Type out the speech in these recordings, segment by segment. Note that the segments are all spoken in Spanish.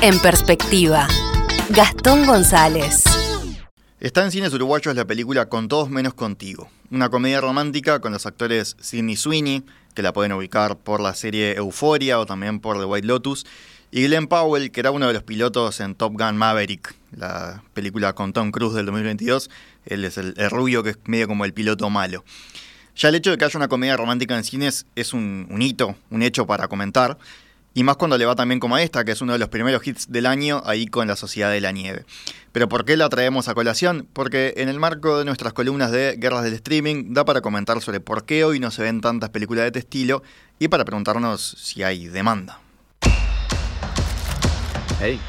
En perspectiva, Gastón González. Está en cines uruguayos la película Con todos menos contigo, una comedia romántica con los actores Sidney Sweeney, que la pueden ubicar por la serie Euphoria o también por The White Lotus, y Glenn Powell, que era uno de los pilotos en Top Gun Maverick, la película con Tom Cruise del 2022. Él es el, rubio que es medio como el piloto malo. Ya el hecho de que haya una comedia romántica en cines es un hito, un hecho para comentar. Y más cuando le va también como a esta, que es uno de los primeros hits del año, ahí con La Sociedad de la Nieve. Pero ¿por qué la traemos a colación? Porque en el marco de nuestras columnas de Guerras del Streaming da para comentar sobre por qué hoy no se ven tantas películas de este estilo y para preguntarnos si hay demanda. Hey,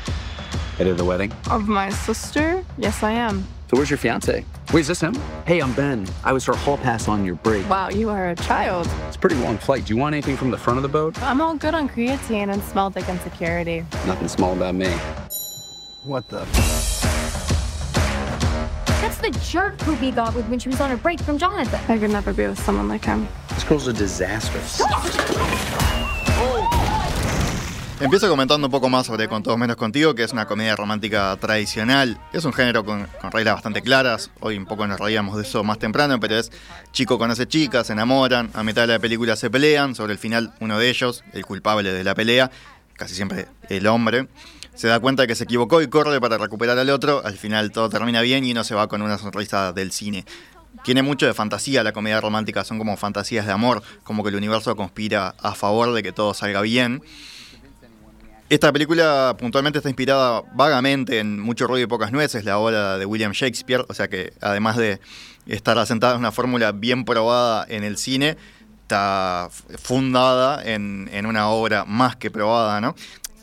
headed the wedding? Of my sister? Yes, I am. So where's your fiance? Wait, is this him? Hey, I'm Ben. I was her hall pass on your break. Wow, you are a child. It's a pretty long flight. Do you want anything from the front of the boat? I'm all good on creatine and small dick insecurity. Nothing small about me. What the? That's the jerk Poopy got with when she was on her break from Jonathan. I could never be with someone like him. This girl's a disaster. Empiezo comentando un poco más sobre Con Todos Menos Contigo, que es una comedia romántica tradicional. Es un género con, reglas bastante claras. Hoy un poco nos reíamos de eso más temprano, pero es chico conoce chicas, se enamoran, a mitad de la película se pelean. Sobre el final, uno de ellos, el culpable de la pelea, casi siempre el hombre, se da cuenta de que se equivocó y corre para recuperar al otro. Al final todo termina bien y uno se va con una sonrisa del cine tiene mucho de fantasía la comedia romántica, son como fantasías de amor, como que el universo conspira a favor de que todo salga bien. Esta película puntualmente está inspirada vagamente en Mucho ruido y pocas nueces, la obra de William Shakespeare, o sea que además de estar asentada en una fórmula bien probada en el cine, está fundada en, una obra más que probada, ¿no?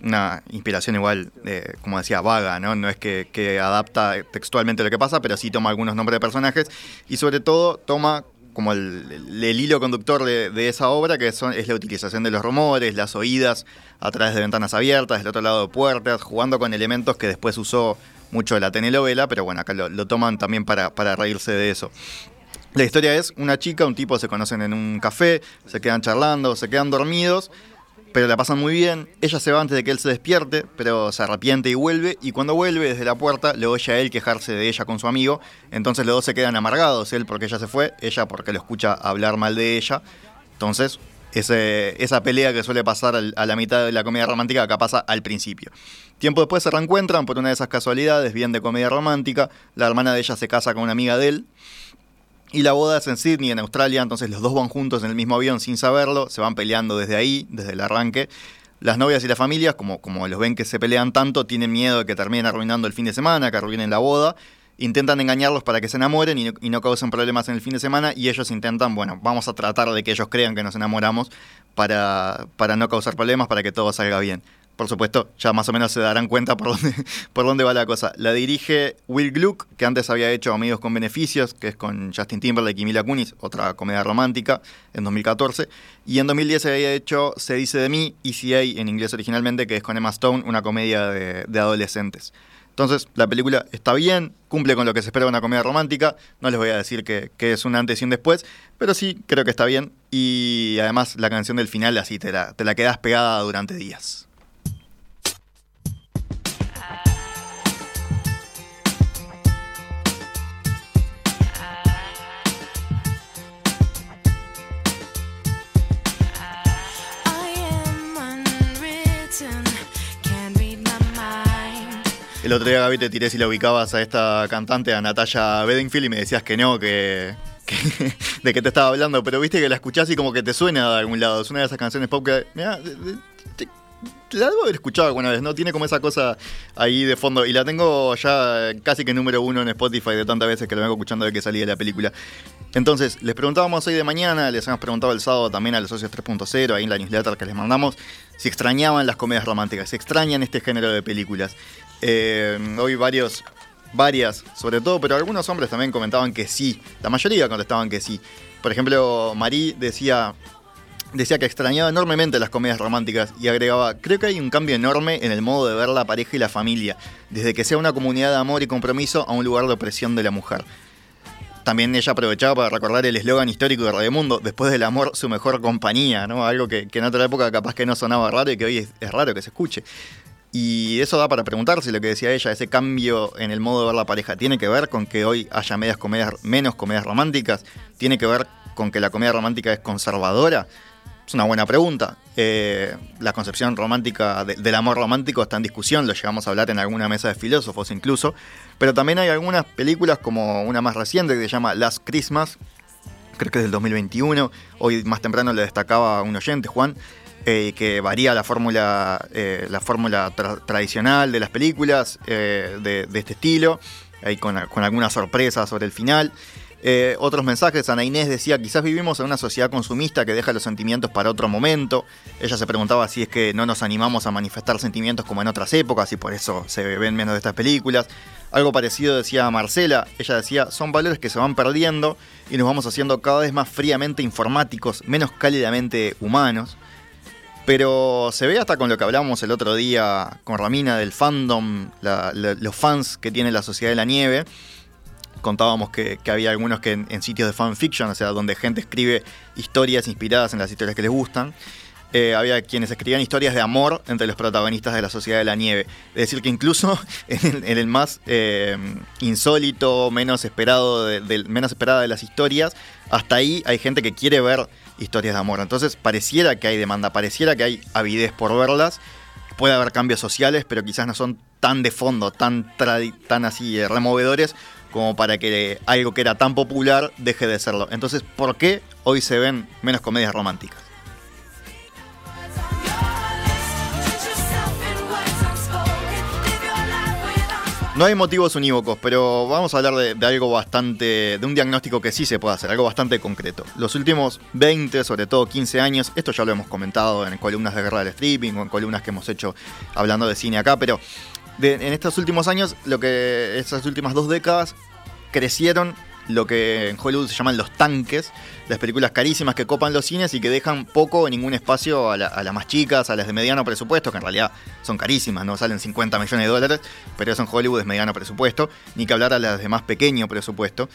Una inspiración igual, eh, como decía, vaga, ¿no? No es que, que adapta textualmente lo que pasa, pero sí toma algunos nombres de personajes y sobre todo toma como el, hilo conductor de, esa obra, que son, es la utilización de los rumores, las oídas a través de ventanas abiertas, del otro lado de puertas, jugando con elementos que después usó mucho la telenovela, pero bueno, acá lo, toman también para, para reírse de eso. La historia es una chica, un tipo se conocen en un café, se quedan charlando, se quedan dormidos pero la pasan muy bien. Ella se va antes de que él se despierte, pero se arrepiente y vuelve. Y cuando vuelve desde la puerta, le oye a él quejarse de ella con su amigo. Entonces los dos se quedan amargados, él porque ella se fue, ella porque lo escucha hablar mal de ella. Entonces, esa pelea que suele pasar a la mitad de la comedia romántica, acá pasa al principio. Tiempo después se reencuentran por una de esas casualidades, bien de comedia romántica. La hermana de ella se casa con una amiga de él. Y la boda es en Sydney, en Australia, entonces los dos van juntos en el mismo avión sin saberlo, se van peleando desde ahí, desde el arranque. Las novias y las familias, como, como los ven que se pelean tanto, tienen miedo de que terminen arruinando el fin de semana, que arruinen la boda. Intentan engañarlos para que se enamoren y no, y no causen problemas en el fin de semana. Y ellos intentan, bueno, vamos a tratar de que ellos crean que nos enamoramos para, para no causar problemas, para que todo salga bien por supuesto, ya más o menos se darán cuenta por dónde, por dónde va la cosa. La dirige Will Gluck, que antes había hecho Amigos con Beneficios, que es con Justin Timberlake y Mila Kunis, otra comedia romántica, en 2014. Y en 2010 se había hecho Se dice de mí, ECA en inglés originalmente, que es con Emma Stone, una comedia de, adolescentes. Entonces, la película está bien, cumple con lo que se espera de una comedia romántica. No les voy a decir que, es un antes y un después, pero sí creo que está bien. Y además, la canción del final, así te la, te la quedas pegada durante días. El otro día, Gaby, te tiré si la ubicabas a esta cantante, a Natalia Bedingfield, y me decías que no, que, de qué te estaba hablando, pero viste que la escuchás y como que te suena de algún lado. Es una de esas canciones pop que. la debo haber escuchado alguna vez, ¿no? Tiene como esa cosa ahí de fondo. Y la tengo ya casi que número uno en Spotify de tantas veces que lo vengo escuchando de que salí de la película. Entonces, les preguntábamos hoy de mañana, les hemos preguntado el sábado también a los socios 3.0, ahí en la newsletter que les mandamos, si extrañaban las comedias románticas, si extrañan este género de películas. Eh, hoy varios, varias, sobre todo, pero algunos hombres también comentaban que sí. La mayoría contestaban que sí. Por ejemplo, Marí decía, decía que extrañaba enormemente las comedias románticas y agregaba, creo que hay un cambio enorme en el modo de ver la pareja y la familia, desde que sea una comunidad de amor y compromiso a un lugar de opresión de la mujer. También ella aprovechaba para recordar el eslogan histórico de Radio Mundo, después del amor, su mejor compañía, ¿no? Algo que, en otra época capaz que no sonaba raro y que hoy es raro que se escuche. Y eso da para preguntarse lo que decía ella, ese cambio en el modo de ver la pareja, ¿tiene que ver con que hoy haya menos comedias románticas? ¿Tiene que ver con que la comedia romántica es conservadora? Es una buena pregunta. Eh, la concepción romántica de- del amor romántico está en discusión, lo llegamos a hablar en alguna mesa de filósofos incluso, pero también hay algunas películas como una más reciente que se llama Last Christmas, creo que es del 2021, hoy más temprano le destacaba a un oyente, Juan, eh, que varía la fórmula eh, tradicional de las películas eh, de, este estilo, ahí con, con algunas sorpresas sobre el final. Otros mensajes, Ana Inés decía, quizás vivimos en una sociedad consumista que deja los sentimientos para otro momento. Ella se preguntaba si es que no nos animamos a manifestar sentimientos como en otras épocas y por eso se ven menos de estas películas. Algo parecido decía Marcela, ella decía, son valores que se van perdiendo y nos vamos haciendo cada vez más fríamente informáticos, menos cálidamente humanos. Pero se ve hasta con lo que hablábamos el otro día con Ramina del fandom, los fans que tiene la Sociedad de la Nieve. Contábamos que, había algunos que en, sitios de fanfiction, o sea, donde gente escribe historias inspiradas en las historias que les gustan. eh, había quienes escribían historias de amor entre los protagonistas de la Sociedad de la Nieve. Es decir, que incluso en el, más eh, insólito, menos esperado, menos esperada de las historias, hasta ahí hay gente que quiere ver historias de amor. Entonces pareciera que hay demanda, pareciera que hay avidez por verlas. Puede haber cambios sociales, pero quizás no son tan de fondo, tan, tan así eh, removedores como para que algo que era tan popular deje de serlo. Entonces, ¿por qué hoy se ven menos comedias románticas? No hay motivos unívocos, pero vamos a hablar de, algo bastante, de un diagnóstico que sí se puede hacer, algo bastante concreto. Los últimos 20, sobre todo 15 años, esto ya lo hemos comentado en columnas de guerra del streaming o en columnas que hemos hecho hablando de cine acá, pero en estos últimos años, lo que estas últimas dos décadas crecieron lo que en Hollywood se llaman los tanques, las películas carísimas que copan los cines y que dejan poco o ningún espacio a, la- las más chicas, a las de mediano presupuesto, que en realidad son carísimas, no salen 50 millones de dólares, pero eso en Hollywood es mediano presupuesto, ni que hablar a las de más pequeño presupuesto.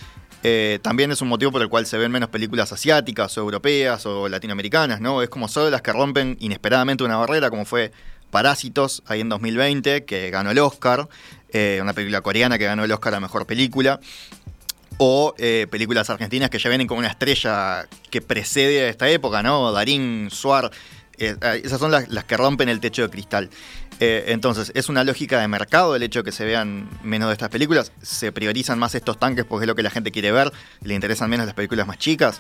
Eh, también es un motivo por el cual se ven menos películas asiáticas o europeas o latinoamericanas, ¿no? Es como solo las que rompen inesperadamente una barrera, como fue Parásitos, ahí en 2020, que ganó el Oscar, eh, una película coreana que ganó el Oscar a Mejor Película, o eh, películas argentinas que ya vienen con una estrella que precede a esta época, ¿no? Darín, Suar, eh, esas son las, las que rompen el techo de cristal. Eh, entonces, es una lógica de mercado el hecho de que se vean menos de estas películas, se priorizan más estos tanques porque es lo que la gente quiere ver, le interesan menos las películas más chicas.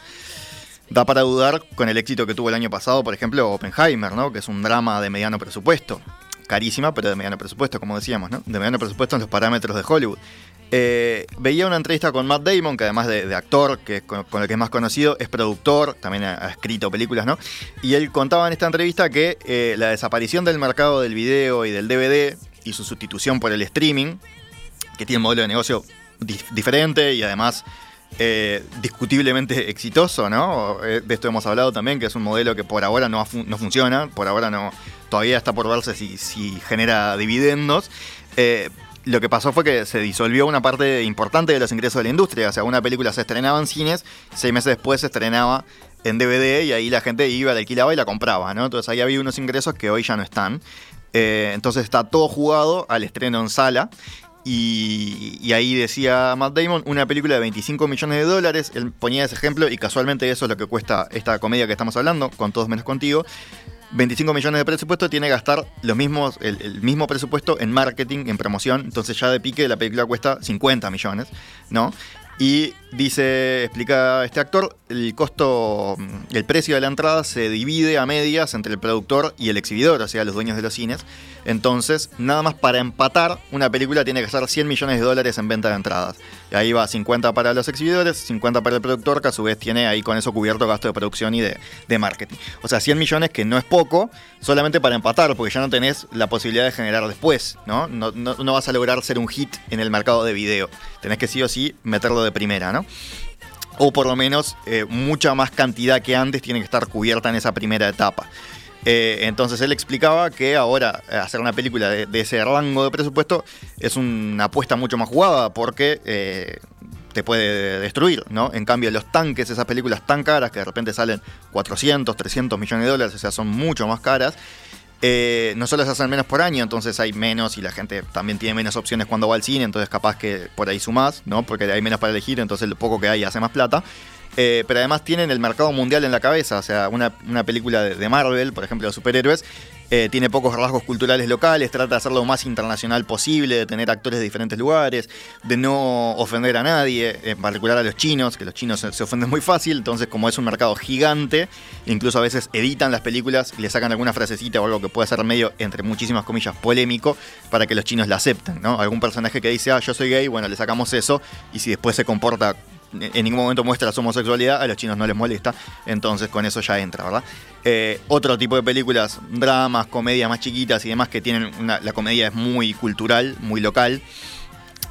Da para dudar con el éxito que tuvo el año pasado, por ejemplo, Oppenheimer, ¿no? Que es un drama de mediano presupuesto. Carísima, pero de mediano presupuesto, como decíamos, ¿no? De mediano presupuesto en los parámetros de Hollywood. Eh, veía una entrevista con Matt Damon, que además de, actor, que es con, el que es más conocido, es productor, también ha, escrito películas, ¿no? Y él contaba en esta entrevista que eh, la desaparición del mercado del video y del DVD y su sustitución por el streaming, que tiene un modelo de negocio dif- diferente y además eh, discutiblemente exitoso, ¿no? Eh, De esto hemos hablado también, que es un modelo que por ahora no, no funciona, por ahora no, todavía está por verse si, si genera dividendos. Eh, lo que pasó fue que se disolvió una parte importante de los ingresos de la industria. O sea, una película se estrenaba en cines, seis meses después se estrenaba en DVD y ahí la gente iba, la alquilaba y la compraba, ¿no? Entonces ahí había unos ingresos que hoy ya no están. Entonces está todo jugado al estreno en sala. Y, ahí decía Matt Damon, una película de 25 millones de dólares. Él ponía ese ejemplo y casualmente eso es lo que cuesta esta comedia que estamos hablando, con todos menos contigo. 25 millones de presupuesto tiene que gastar los mismos, el, el mismo presupuesto en marketing, en promoción. Entonces ya de pique la película cuesta 50 millones, ¿no? Y dice, explica este actor, el costo, mm, el precio de la entrada se divide a medias entre el productor y el exhibidor, o sea, los dueños de los cines. Entonces, nada más para empatar, una película tiene que gastar 100 millones de dólares en venta de entradas. Y ahí va 50 para los exhibidores, 50 para el productor, que a su vez tiene ahí con eso cubierto gasto de producción y de, marketing. O sea, 100 millones que no es poco, solamente para empatar, porque ya no tenés la posibilidad de generar después, ¿no? No, no, no vas a lograr ser un hit en el mercado de video. Tenés que sí o sí meterlo de primera, ¿no? O por lo menos eh, mucha más cantidad que antes tiene que estar cubierta en esa primera etapa. Eh, entonces él explicaba que ahora eh, hacer una película de, ese rango de presupuesto es una apuesta mucho más jugada porque te puede destruir, ¿no? En cambio los tanques, esas películas tan caras que de repente salen 400, 300 millones de dólares, o sea, son mucho más caras, Eh, no solo se hacen menos por año, entonces hay menos y la gente también tiene menos opciones cuando va al cine, entonces capaz que por ahí sumás, ¿no? Porque hay menos para elegir, entonces lo poco que hay hace más plata. Eh, pero además tienen el mercado mundial en la cabeza, o sea, una, una película de, Marvel, por ejemplo, de superhéroes, eh, tiene pocos rasgos culturales locales, trata de hacerlo lo más internacional posible, de tener actores de diferentes lugares, de no ofender a nadie, en particular a los chinos, que los chinos se, se ofenden muy fácil, entonces como es un mercado gigante, incluso a veces editan las películas y le sacan alguna frasecita o algo que pueda ser medio, entre muchísimas comillas, polémico, para que los chinos la acepten, ¿no? Algún personaje que dice, ah, yo soy gay, bueno, le sacamos eso, y si después se comporta en ningún momento muestra su homosexualidad, a los chinos no les molesta, entonces con eso ya entra, ¿verdad? Eh, otro tipo de películas, dramas, comedias más chiquitas y demás que tienen una, la comedia es muy cultural, muy local.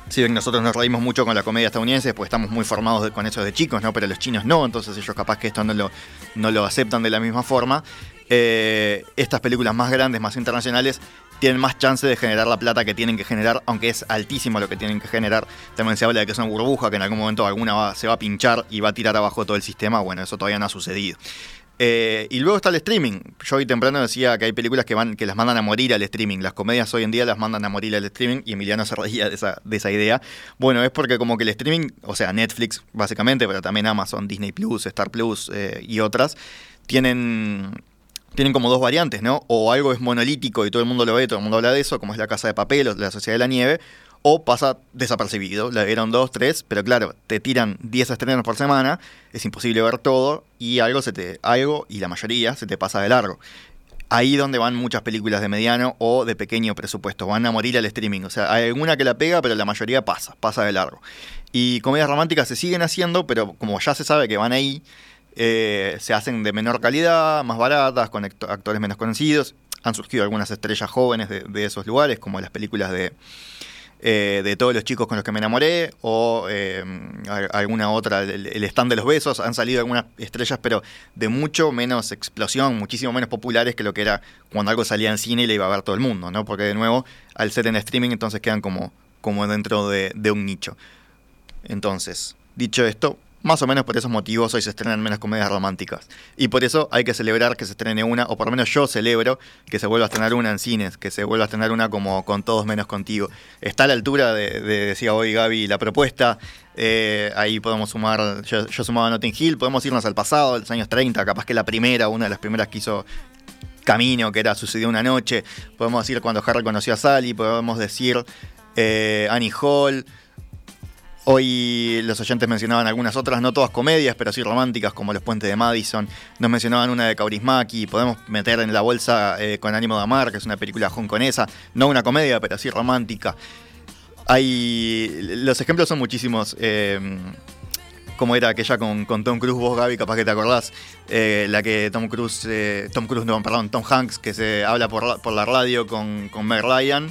Si bien nosotros nos reímos mucho con la comedia estadounidense, pues estamos muy formados con eso de chicos, ¿no? Pero los chinos no, entonces ellos capaz que esto no lo, no lo aceptan de la misma forma. Eh, estas películas más grandes, más internacionales, tienen más chance de generar la plata que tienen que generar, aunque es altísimo lo que tienen que generar. También se habla de que es una burbuja, que en algún momento alguna se va a pinchar y va a tirar abajo todo el sistema. Bueno, eso todavía no ha sucedido. Eh, y luego está el streaming. Yo hoy temprano decía que hay películas que van que las mandan a morir al streaming. Las comedias hoy en día las mandan a morir al streaming y Emiliano se reía de esa, de esa idea. Bueno, es porque como que el streaming, o sea, Netflix básicamente, pero también Amazon, Disney Plus, Star Plus eh, y otras, tienen tienen como dos variantes, ¿no? O algo es monolítico y todo el mundo lo ve, todo el mundo habla de eso, como es la Casa de Papel o la Sociedad de la Nieve, o pasa desapercibido. Le dieron dos, tres, pero claro, te tiran 10 estrenos por semana, es imposible ver todo y algo se te algo y la mayoría se te pasa de largo. Ahí donde van muchas películas de mediano o de pequeño presupuesto, van a morir al streaming. O sea, hay alguna que la pega, pero la mayoría pasa, pasa de largo. Y comedias románticas se siguen haciendo, pero como ya se sabe que van ahí, eh, se hacen de menor calidad, más baratas, con acto- actores menos conocidos. Han surgido algunas estrellas jóvenes de, esos lugares, como las películas de, eh, de todos los chicos con los que me enamoré, o eh, alguna otra, el, el stand de los besos. Han salido algunas estrellas, pero de mucho menos explosión, muchísimo menos populares que lo que era cuando algo salía en cine y le iba a ver todo el mundo, ¿no? Porque de nuevo, al ser en streaming, entonces quedan como, como dentro de, de un nicho. Entonces, dicho esto, más o menos por esos motivos hoy se estrenan menos comedias románticas. Y por eso hay que celebrar que se estrene una, o por lo menos yo celebro que se vuelva a estrenar una en cines, que se vuelva a estrenar una como con todos menos contigo. Está a la altura de, de decía hoy Gaby, la propuesta. Eh, ahí podemos sumar, yo, sumaba Notting Hill, podemos irnos al pasado, los años 30, capaz que la primera, una de las primeras que hizo Camino, que era Sucedió una noche. Podemos decir cuando Harry conoció a Sally, podemos decir eh, Annie Hall. Hoy los oyentes mencionaban algunas otras, no todas comedias, pero sí románticas, como Los Puentes de Madison. Nos mencionaban una de Kaurismäki. Podemos meter en la bolsa eh, Con ánimo de amar, que es una película hongkonesa. No una comedia, pero sí romántica. Hay. Los ejemplos son muchísimos. eh, como era aquella con, Tom Cruise, vos Gaby, capaz que te acordás, eh, la que Tom Cruise, eh, Tom Cruise, no, perdón, Tom Hanks, que se habla por, la- por la radio con, con Meg Ryan,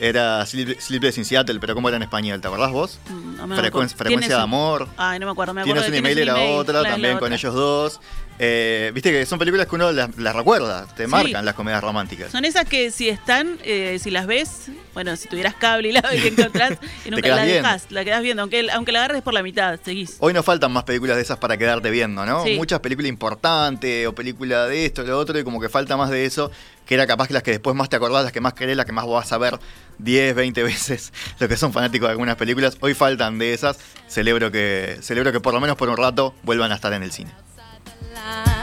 era Sleep- Sleepless in Seattle, pero ¿cómo era en español? ¿Te acordás vos? Mm, no me Frecu- acuerdo. frecuencia de amor. Ay, no me acuerdo. Me acuerdo Tienes un email, era otra, también con ellos dos. Eh, Viste que son películas que uno las, las recuerda, te Sí. marcan las comedias románticas. Son esas que si están, eh, si las ves, bueno, si tuvieras cable y la que encontrás, y nunca la dejas, la quedas viendo, aunque, aunque la agarres por la mitad, seguís. Hoy nos faltan más películas de esas para quedarte viendo, ¿no? Sí. Muchas películas importantes o películas de esto, lo otro, y como que falta más de eso, que era capaz que las que después más te acordás, las que más querés, las que más vas a ver 10, 20 veces, los que son fanáticos de algunas películas. Hoy faltan de esas. Celebro que, celebro que por lo menos por un rato vuelvan a estar en el cine. Line.